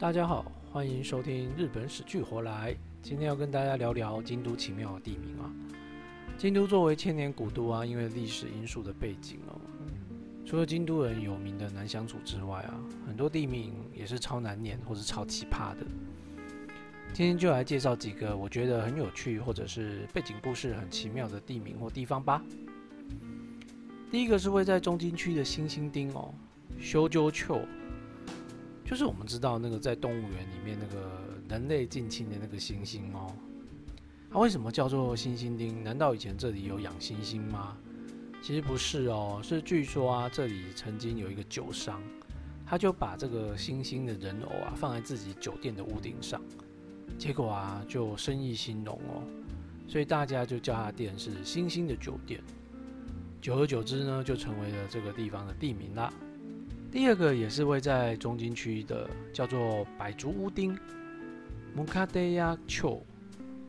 大家好，欢迎收听《日本史剧活来》。今天要跟大家聊聊京都奇妙的地名啊。京都作为千年古都啊，因为历史因素的背景哦，除了京都人有名的难相处之外啊，很多地名也是超难念或是超奇葩的。今天就来介绍几个我觉得很有趣或者是背景故事很奇妙的地名或地方吧。第一个是位在中京区的新兴町哦，修鸠丘。就是我们知道那个在动物园里面那个人类近亲的那个猩猩哦，它为什么叫做猩猩町？难道以前这里有养猩猩吗？其实不是哦，是据说啊，这里曾经有一个酒商，他就把这个猩猩的人偶啊放在自己酒店的屋顶上，结果啊就生意兴隆哦，所以大家就叫他店是猩猩的酒店，久而久之呢，就成为了这个地方的地名啦。第二个也是位在中京区的，叫做百足屋町 （Mukadeya Cho）。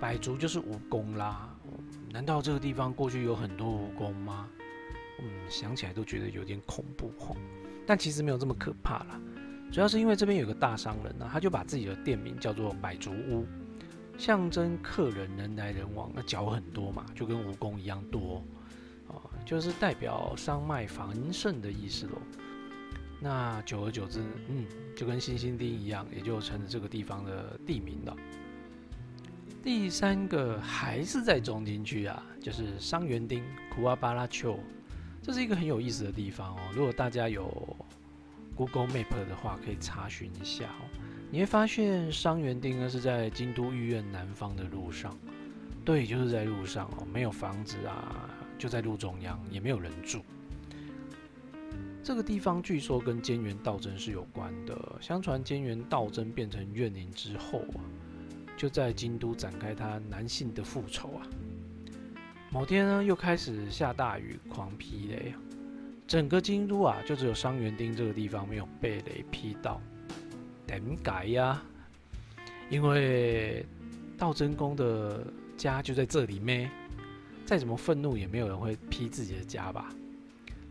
百足就是蜈蚣啦。难道这个地方过去有很多蜈蚣吗？嗯，想起来都觉得有点恐怖吼。但其实没有这么可怕啦。主要是因为这边有个大商人呢，他就把自己的店名叫做百足屋，象征客人人来人往，那脚很多嘛，就跟蜈蚣一样多啊，就是代表商脉繁盛的意思喽。那久而久之，嗯，就跟星星町一样，也就成了这个地方的地名了。第三个还是在中京区啊，就是桑园町库阿巴拉丘，这是一个很有意思的地方哦。如果大家有 Google Map 的话，可以查询一下哦。你会发现桑园町呢是在京都御苑南方的路上，对，就是在路上哦，没有房子啊，就在路中央，也没有人住。这个地方据说跟菅原道真是有关的。相传菅原道真变成怨灵之后啊，就在京都展开他男性的复仇啊。某天呢，又开始下大雨，狂劈雷啊，整个京都啊，就只有伤元町这个地方没有被雷劈到。点解呀？因为道真公的家就在这里咩？再怎么愤怒，也没有人会劈自己的家吧？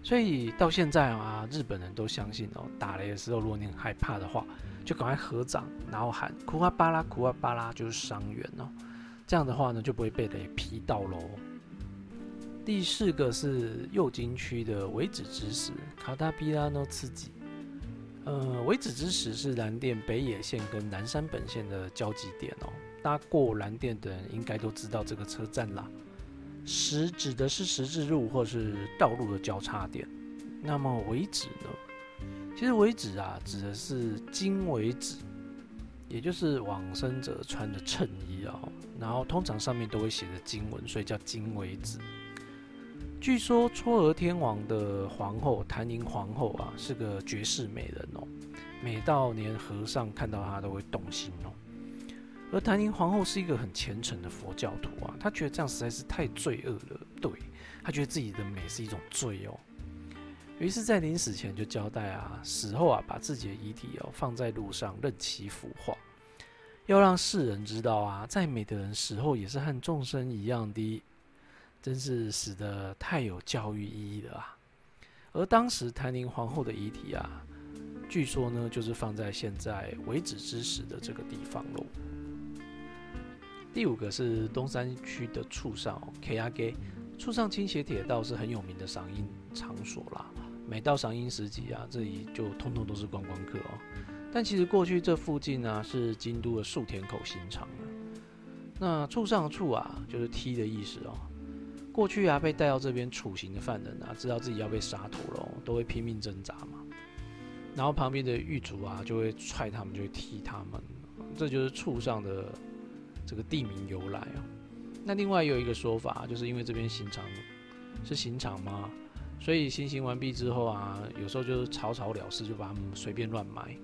所以到现在啊，日本人都相信哦，打雷的时候，如果你很害怕的话，就赶快合掌，然后喊“库阿巴拉，库阿巴拉”，就是伤员哦。这样的话呢，就不会被雷劈到喽。第四个是右京区的尾指之石卡达比拉诺刺激。呃，尾指之石是蓝电北野线跟南山本线的交集点哦。搭过蓝电的人应该都知道这个车站啦。十指的是十字路或是道路的交叉点，那么尾指呢？其实尾指啊，指的是经尾指，也就是往生者穿的衬衣啊。然后通常上面都会写着经文，所以叫经尾指。据说嵯峨天王的皇后谭宁皇后啊，是个绝世美人哦，每到连和尚看到她都会动心哦。而谭宁皇后是一个很虔诚的佛教徒啊，她觉得这样实在是太罪恶了。对她觉得自己的美是一种罪哦。于是，在临死前就交代啊，死后啊，把自己的遗体哦放在路上任其腐化，要让世人知道啊，再美的人死后也是和众生一样的，真是死的太有教育意义了啊。而当时谭宁皇后的遗体啊，据说呢，就是放在现在为止之时的这个地方喽。第五个是东山区的处上 K R G，处上倾斜铁道是很有名的赏樱场所啦。每到赏樱时节啊，这里就通通都是观光客哦。但其实过去这附近呢是京都的树田口新场那处上处啊，就是踢的意思哦。过去啊，被带到这边处刑的犯人啊，知道自己要被杀头了，都会拼命挣扎嘛。然后旁边的狱卒啊，就会踹他们，就会踢他们。这就是处上的。这个地名由来啊，那另外有一个说法，就是因为这边刑场是刑场吗，所以行刑完毕之后啊，有时候就是草草了事，就把他们随便乱埋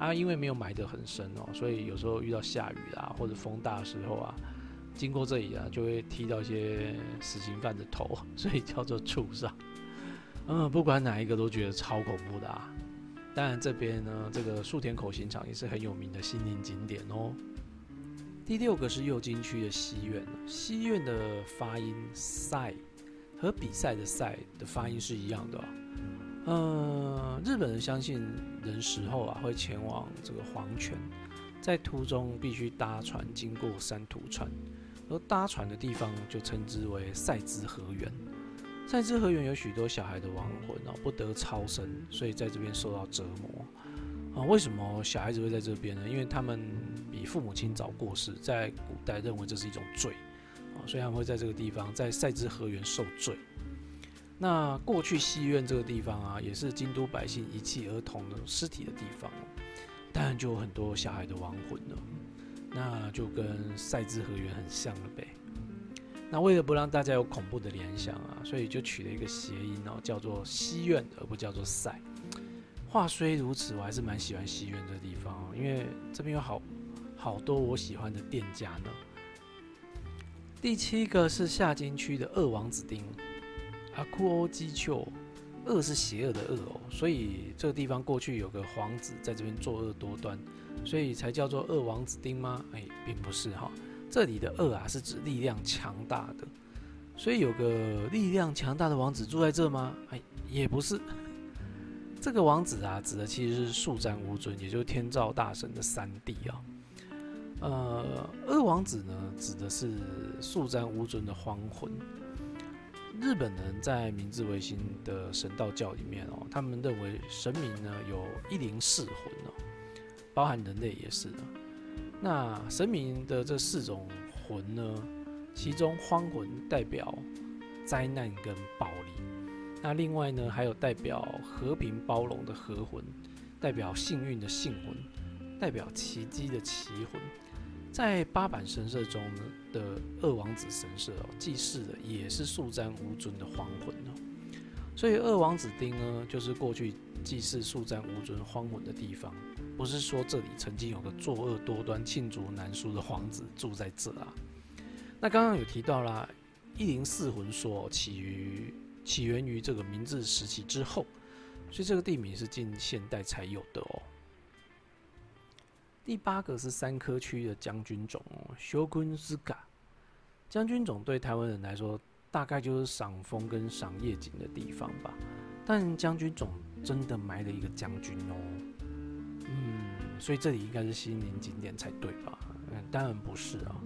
啊。因为没有埋得很深哦，所以有时候遇到下雨啦或者风大的时候啊，经过这里啊，就会踢到一些死刑犯的头，所以叫做畜上。嗯，不管哪一个都觉得超恐怖的啊。当然这边呢，这个树田口刑场也是很有名的心灵景点哦。第六个是右京区的西苑，西苑的发音“赛”和比赛的“赛”的发音是一样的。嗯，日本人相信人死后啊会前往这个黄泉，在途中必须搭船经过三途川，而搭船的地方就称之为赛之河原。赛之河原有许多小孩的亡魂哦，不得超生，所以在这边受到折磨啊。为什么小孩子会在这边呢？因为他们父母亲早过世，在古代认为这是一种罪啊，所以他们会在这个地方在赛之河原受罪。那过去戏院这个地方啊，也是京都百姓遗弃儿童的尸体的地方，当然就有很多小孩的亡魂了。那就跟赛之河原很像了呗。那为了不让大家有恐怖的联想啊，所以就取了一个谐音哦，叫做西苑，而不叫做赛。话虽如此，我还是蛮喜欢西苑这个地方哦，因为这边有好好多我喜欢的店家呢。第七个是下京区的二王子町，阿库欧基丘，恶是邪恶的恶哦，所以这个地方过去有个皇子在这边作恶多端，所以才叫做二王子町吗？哎，并不是哈。这里的恶啊，是指力量强大的，所以有个力量强大的王子住在这吗？哎，也不是。这个王子啊，指的其实是速战无尊，也就是天照大神的三弟啊。呃，二王子呢，指的是速战无尊的荒魂。日本人在明治维新的神道教里面哦，他们认为神明呢有一灵四魂哦，包含人类也是的那神明的这四种魂呢，其中荒魂代表灾难跟暴力，那另外呢还有代表和平包容的和魂，代表幸运的幸魂，代表奇迹的奇魂。在八坂神社中呢的二王子神社哦，祭祀的也是速战无尊的荒魂哦，所以二王子町呢就是过去祭祀速战无尊荒魂的地方。不是说这里曾经有个作恶多端、罄竹难书的皇子住在这啊？那刚刚有提到啦，一零四魂说起于起源于这个明治时期之后，所以这个地名是近现代才有的哦。第八个是三科区的将军冢，修坤斯嘎将军冢对台湾人来说，大概就是赏风跟赏夜景的地方吧。但将军冢真的埋了一个将军哦。嗯所以这里应该是心灵景点才对吧？嗯，当然不是啊。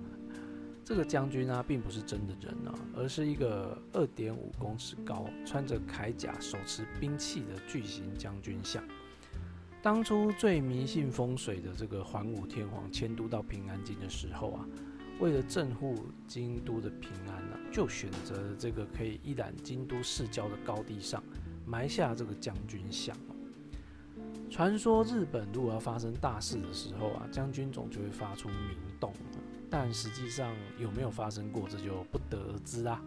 这个将军啊，并不是真的人啊，而是一个二点五公尺高、穿着铠甲、手持兵器的巨型将军像。当初最迷信风水的这个桓武天皇迁都到平安京的时候啊，为了镇护京都的平安啊，就选择这个可以一览京都市郊的高地上埋下这个将军像。传说日本如果要发生大事的时候啊，将军总就会发出鸣动，但实际上有没有发生过，这就不得而知啦。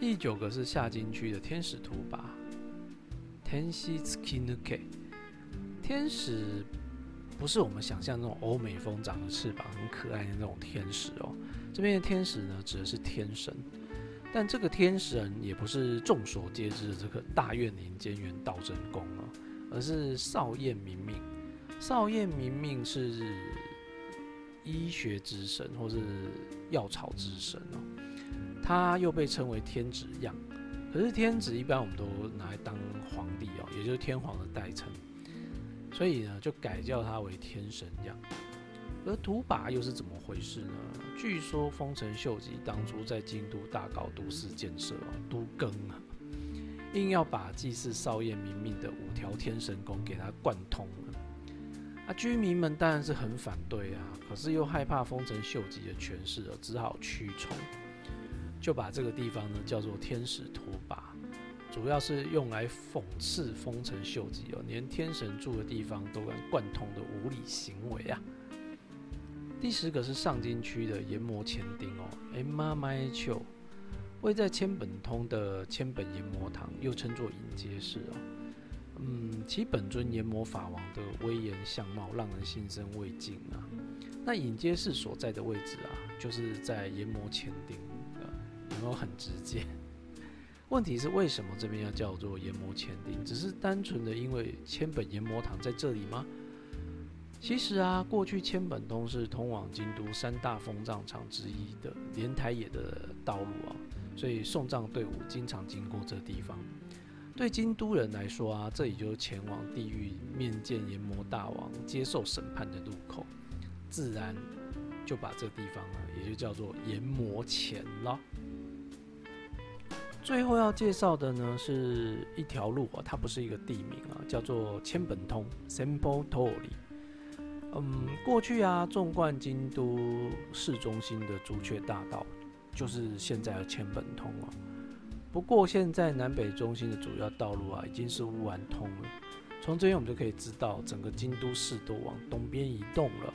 第九个是下京区的天使图吧，天西 skinuke。天使不是我们想象那种欧美风长的翅膀很可爱的那种天使哦，这边的天使呢指的是天神。但这个天神也不是众所皆知的这个大院林间元道真宫哦，而是少彦明命。少彦明命是医学之神或是药草之神哦，他又被称为天子样。可是天子一般我们都拿来当皇帝哦，也就是天皇的代称，所以呢就改叫他为天神样。而土把又是怎么回事呢？据说丰臣秀吉当初在京都大搞都市建设哦，都更啊，硬要把祭祀少爷明命的五条天神宫给他贯通了。啊，居民们当然是很反对啊，可是又害怕丰臣秀吉的权势哦，只好屈从，就把这个地方呢叫做天使土把，主要是用来讽刺丰臣秀吉哦，连天神住的地方都敢贯通的无理行为啊。第十个是上京区的研磨千丁哦，Emma Mai Chu，位在千本通的千本研磨堂，又称作引接寺哦。嗯，其本尊研磨法王的威严相貌让人心生畏敬啊。那引接寺所在的位置啊，就是在研磨千丁很直接？问题是为什么这边要叫做研磨千丁？只是单纯的因为千本研磨堂在这里吗？其实啊，过去千本通是通往京都三大封葬场之一的莲台野的道路啊，所以送葬队伍经常经过这地方。对京都人来说啊，这里就是前往地狱面见阎魔大王、接受审判的路口，自然就把这地方呢，也就叫做阎魔前了。最后要介绍的呢，是一条路啊，它不是一个地名啊，叫做千本通 （Sample Tori）。嗯，过去啊，纵贯京都市中心的朱雀大道，就是现在的千本通啊。不过现在南北中心的主要道路啊，已经是乌丸通了。从这边我们就可以知道，整个京都市都往东边移动了。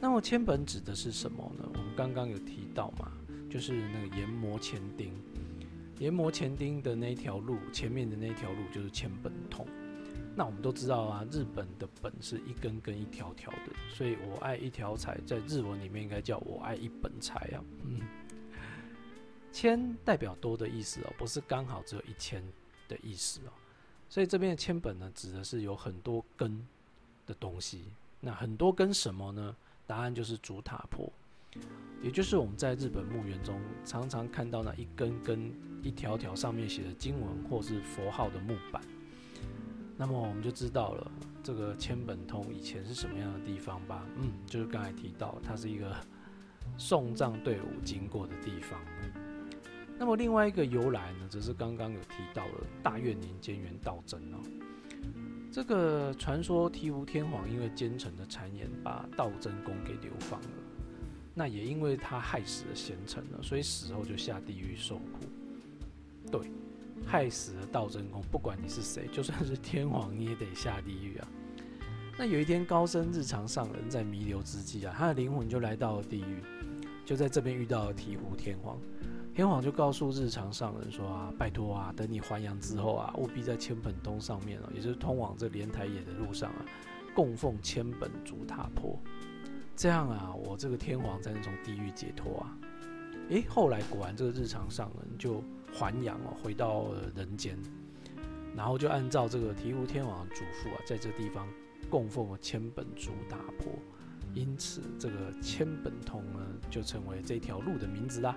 那么千本指的是什么呢？我们刚刚有提到嘛，就是那个研磨前丁。研磨前丁的那条路，前面的那条路就是千本通。那我们都知道啊，日本的本是一根根一条条的，所以我爱一条彩，在日文里面应该叫我爱一本彩啊。嗯，千代表多的意思哦，不是刚好只有一千的意思哦。所以这边的千本呢，指的是有很多根的东西。那很多根什么呢？答案就是竹塔坡。也就是我们在日本墓园中常常看到那一根根、一条条上面写的经文或是佛号的木板，那么我们就知道了这个千本通以前是什么样的地方吧？嗯，就是刚才提到，它是一个送葬队伍经过的地方。那么另外一个由来呢，则是刚刚有提到的大月年间元道真哦。这个传说醍醐天皇因为奸臣的谗言，把道真宫给流放了。那也因为他害死了贤臣了，所以死后就下地狱受苦。对，害死了道真公，不管你是谁，就算是天皇，你也得下地狱啊。那有一天高僧日常上人在弥留之际啊，他的灵魂就来到了地狱，就在这边遇到了醍醐天皇。天皇就告诉日常上人说啊，拜托啊，等你还阳之后啊，务必在千本通上面啊，也就是通往这莲台野的路上啊，供奉千本竹塔坡。这样啊，我这个天皇才能从地狱解脱啊！诶，后来果然这个日常上人就还阳哦，回到人间，然后就按照这个醍醐天皇的嘱咐啊，在这地方供奉了千本竹大婆，因此这个千本通呢，就成为这条路的名字啦。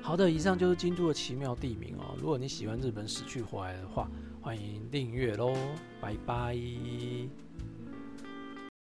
好的，以上就是京都的奇妙地名哦。如果你喜欢日本死去活来的话，欢迎订阅喽，拜拜。